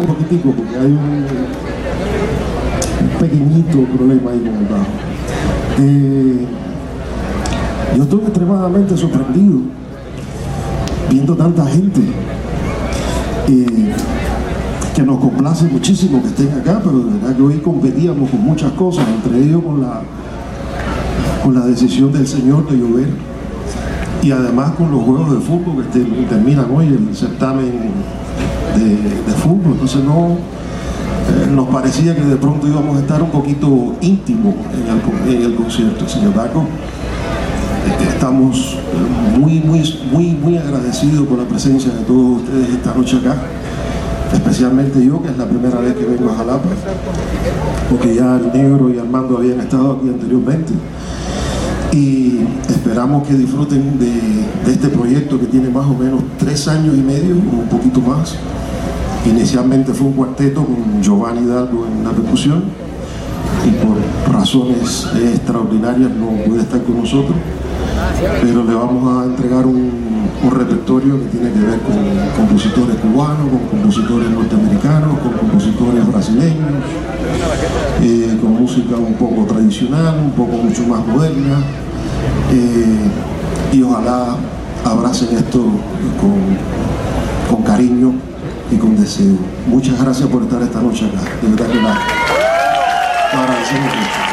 un poquitico porque hay un, pequeñito problema ahí con el bajo. Eh, yo estoy extremadamente sorprendido viendo tanta gente eh, que nos complace muchísimo que estén acá, pero de verdad que hoy competíamos con muchas cosas, entre ellos con la, con la decisión del Señor de llover y además con los juegos de fútbol que te- terminan hoy, el certamen de, fútbol. Entonces no eh, nos parecía que de pronto íbamos a estar un poquito íntimo en el, concierto. Señor Daco, eh, estamos muy, muy, muy, muy agradecidos por la presencia de todos ustedes esta noche acá. Especialmente yo, que es la primera vez que vengo a Jalapa, porque ya el negro y Armando habían estado aquí anteriormente y esperamos que disfruten de, de este proyecto que tiene más o menos tres años y medio o un poquito más. Inicialmente fue un cuarteto con Giovanni Hidalgo en la percusión y por razones extraordinarias no puede estar con nosotros, pero le vamos a entregar un, repertorio que tiene que ver con compositores cubanos, con compositores norteamericanos, con compositores brasileños, eh, con música un poco tradicional, un poco mucho más moderna, eh, y ojalá abracen esto con cariño y con deseo. Muchas gracias por estar esta noche acá. De verdad que agradecemos mucho.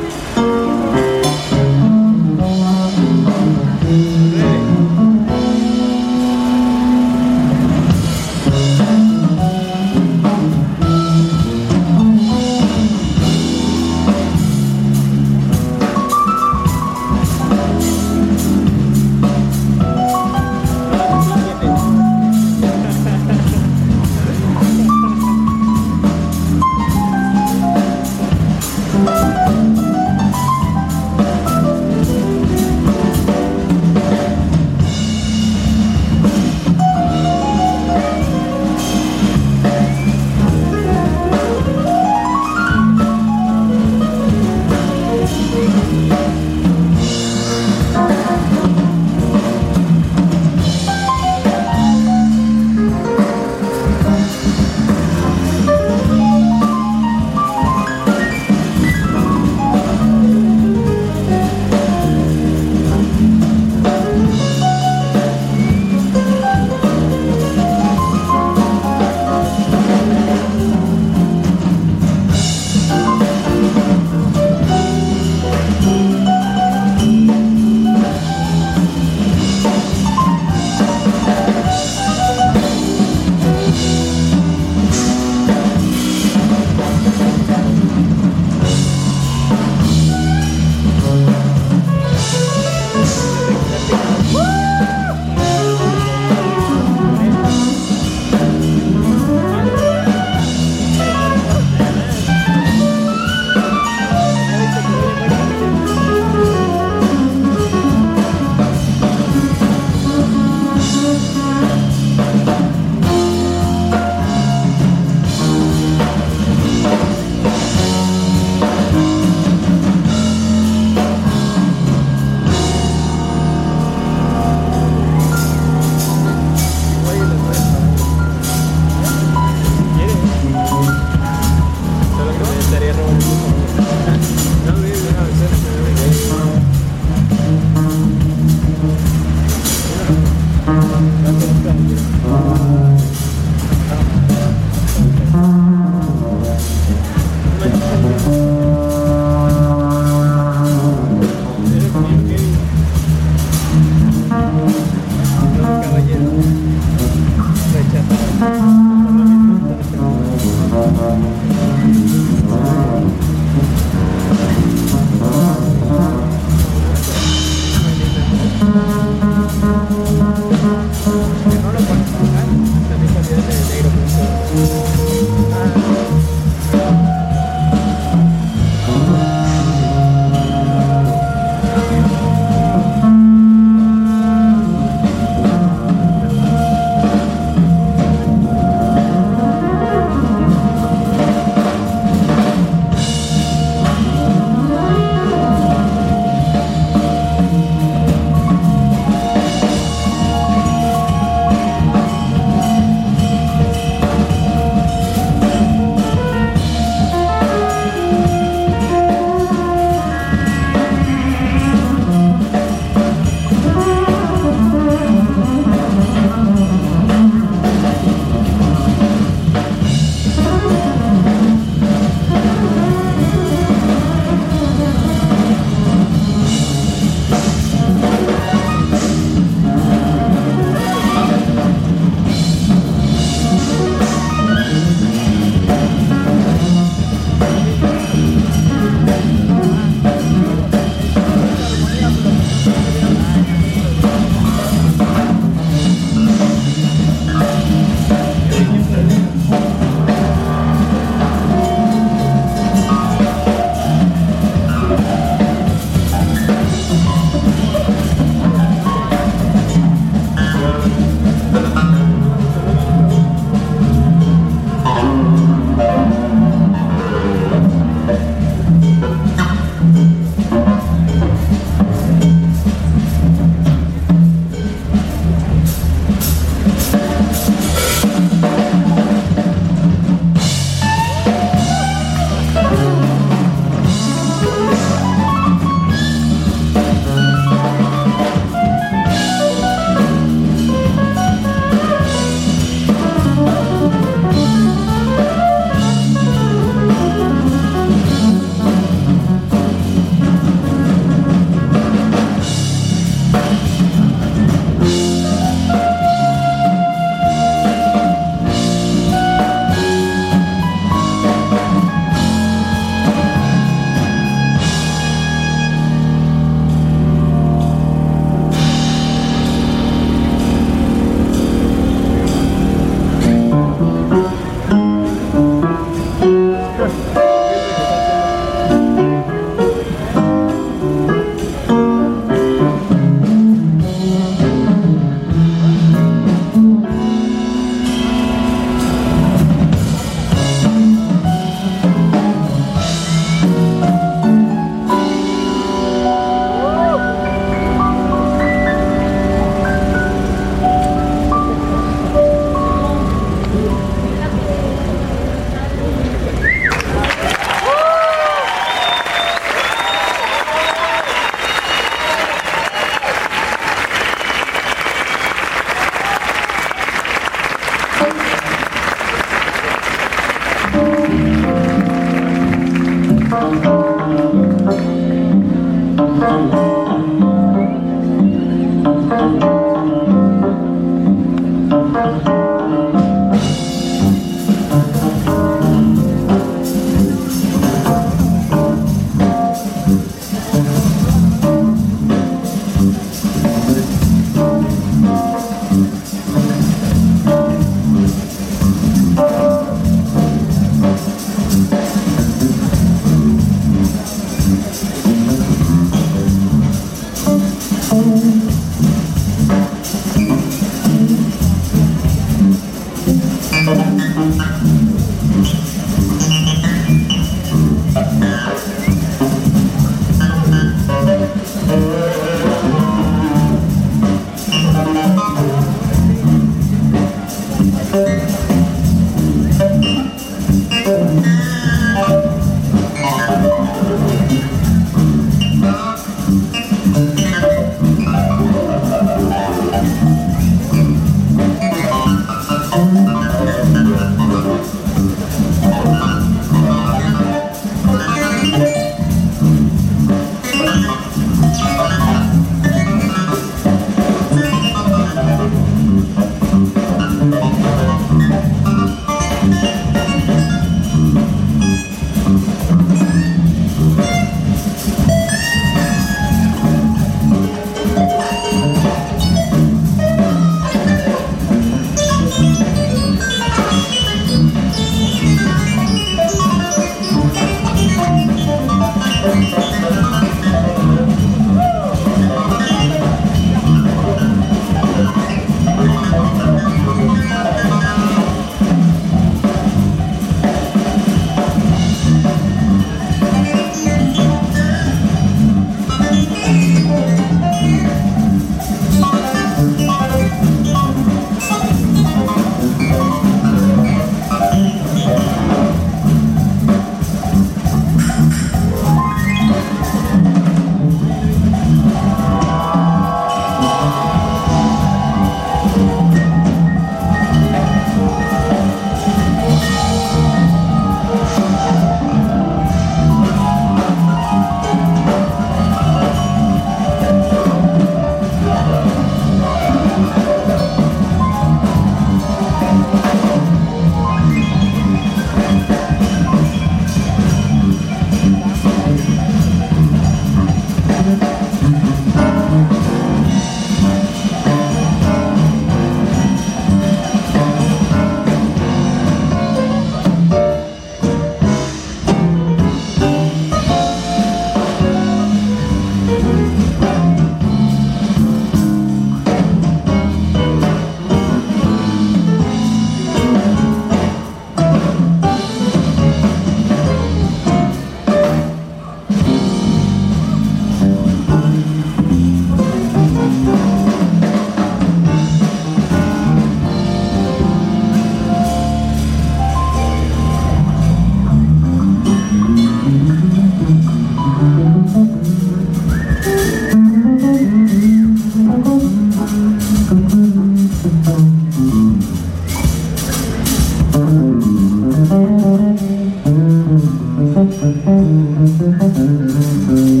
Música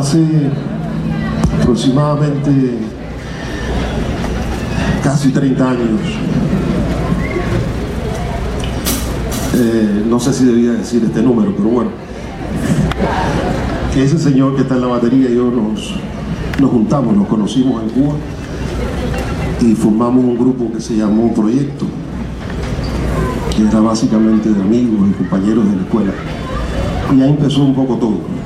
Hace aproximadamente casi 30 años, eh, no sé si debía decir este número, pero bueno, que ese señor que está en la batería y yo nos, nos juntamos, nos conocimos en Cuba y formamos un grupo que se llamó Proyecto, que era básicamente de amigos y compañeros de la escuela. Y ahí empezó un poco todo.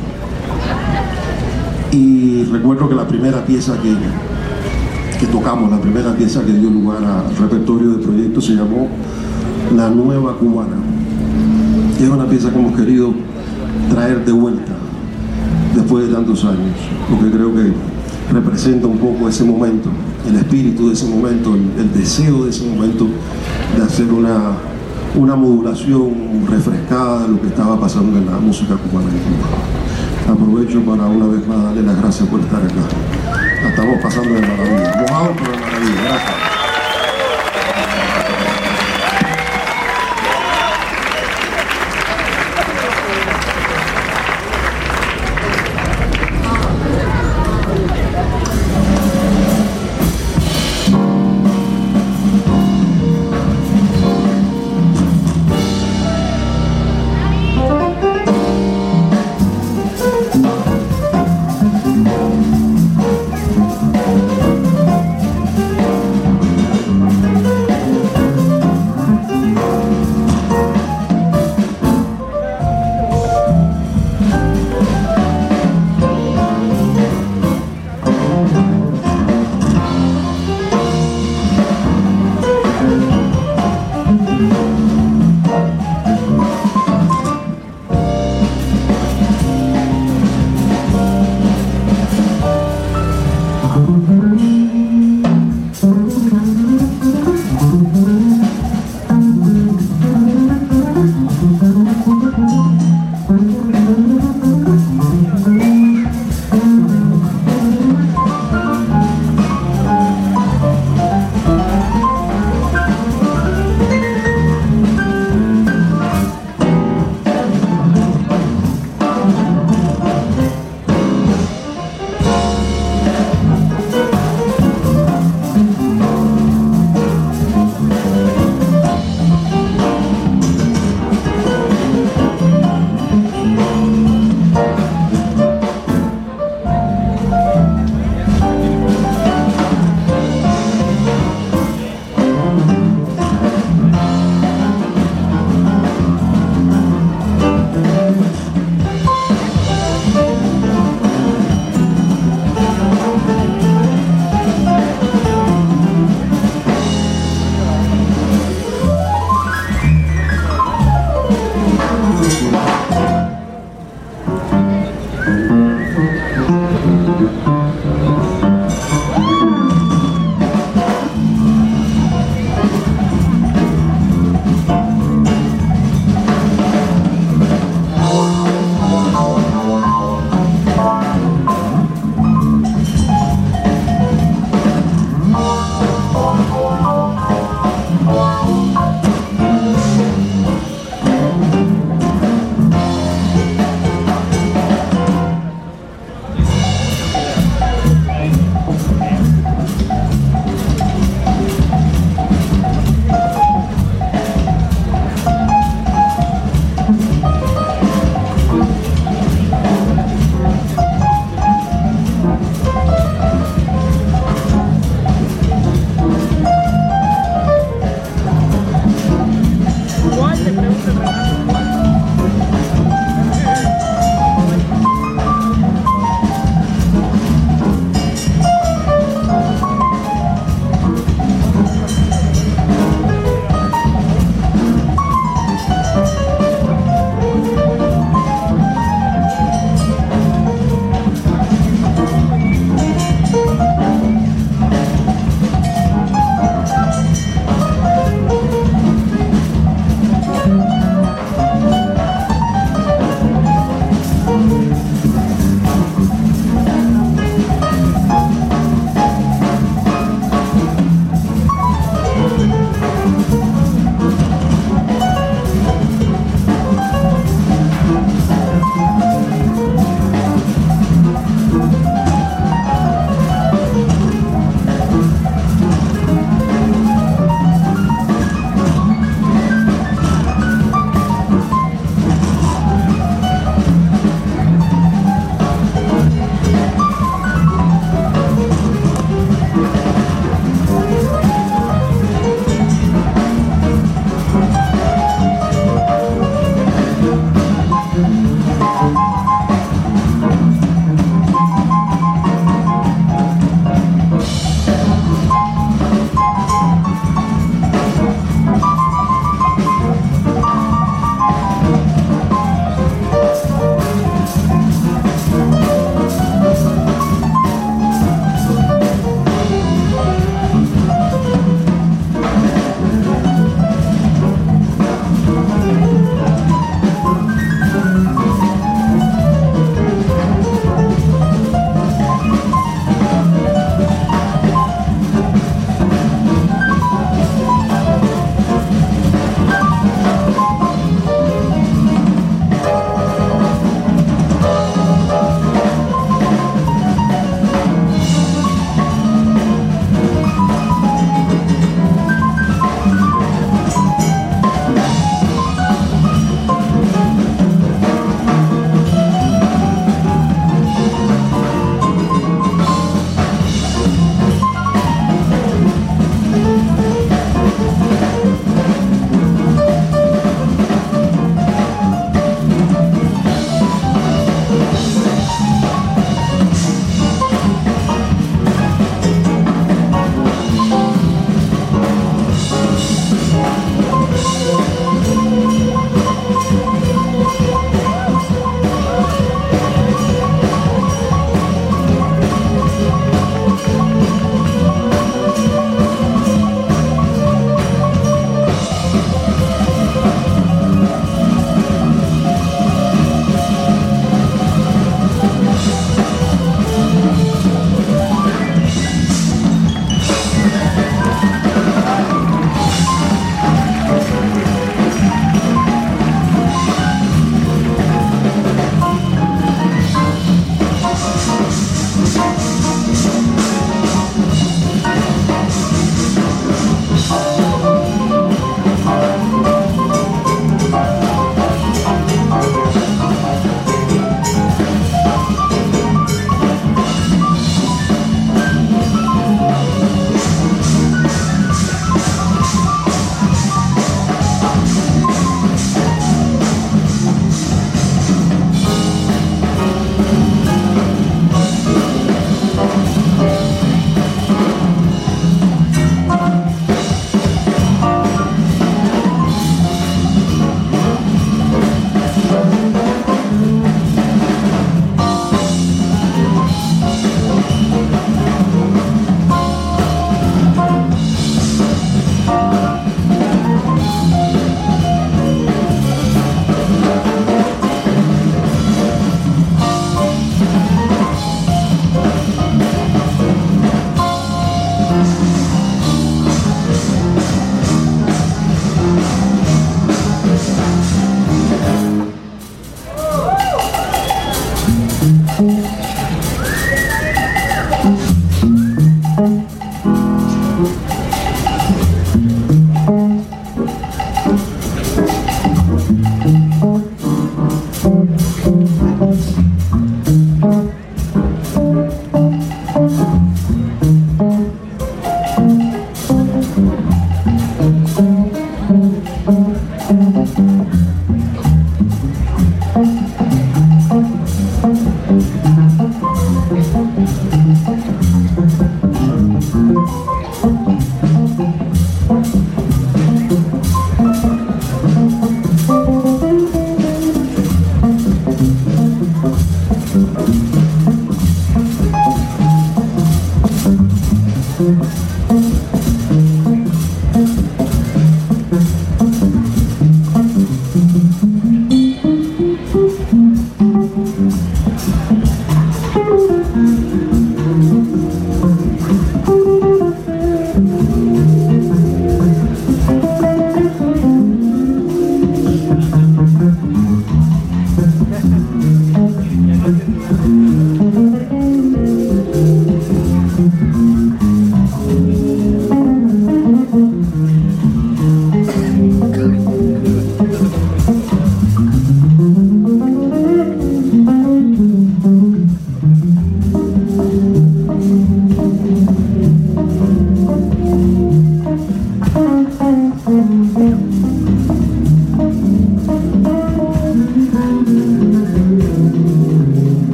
Y recuerdo que la primera pieza que, que tocamos, la primera pieza que dio lugar al repertorio del proyecto se llamó La Nueva Cubana. Es una pieza que hemos querido traer de vuelta después de tantos años, porque creo que representa un poco ese momento, el espíritu de ese momento, el, el deseo de ese momento de hacer una, una modulación refrescada de lo que estaba pasando en la música cubana en Cuba. Aprovecho para una vez más darle las gracias por estar acá. La estamos pasando de maravilla. Mojado, pero de maravilla. Gracias.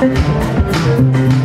Thank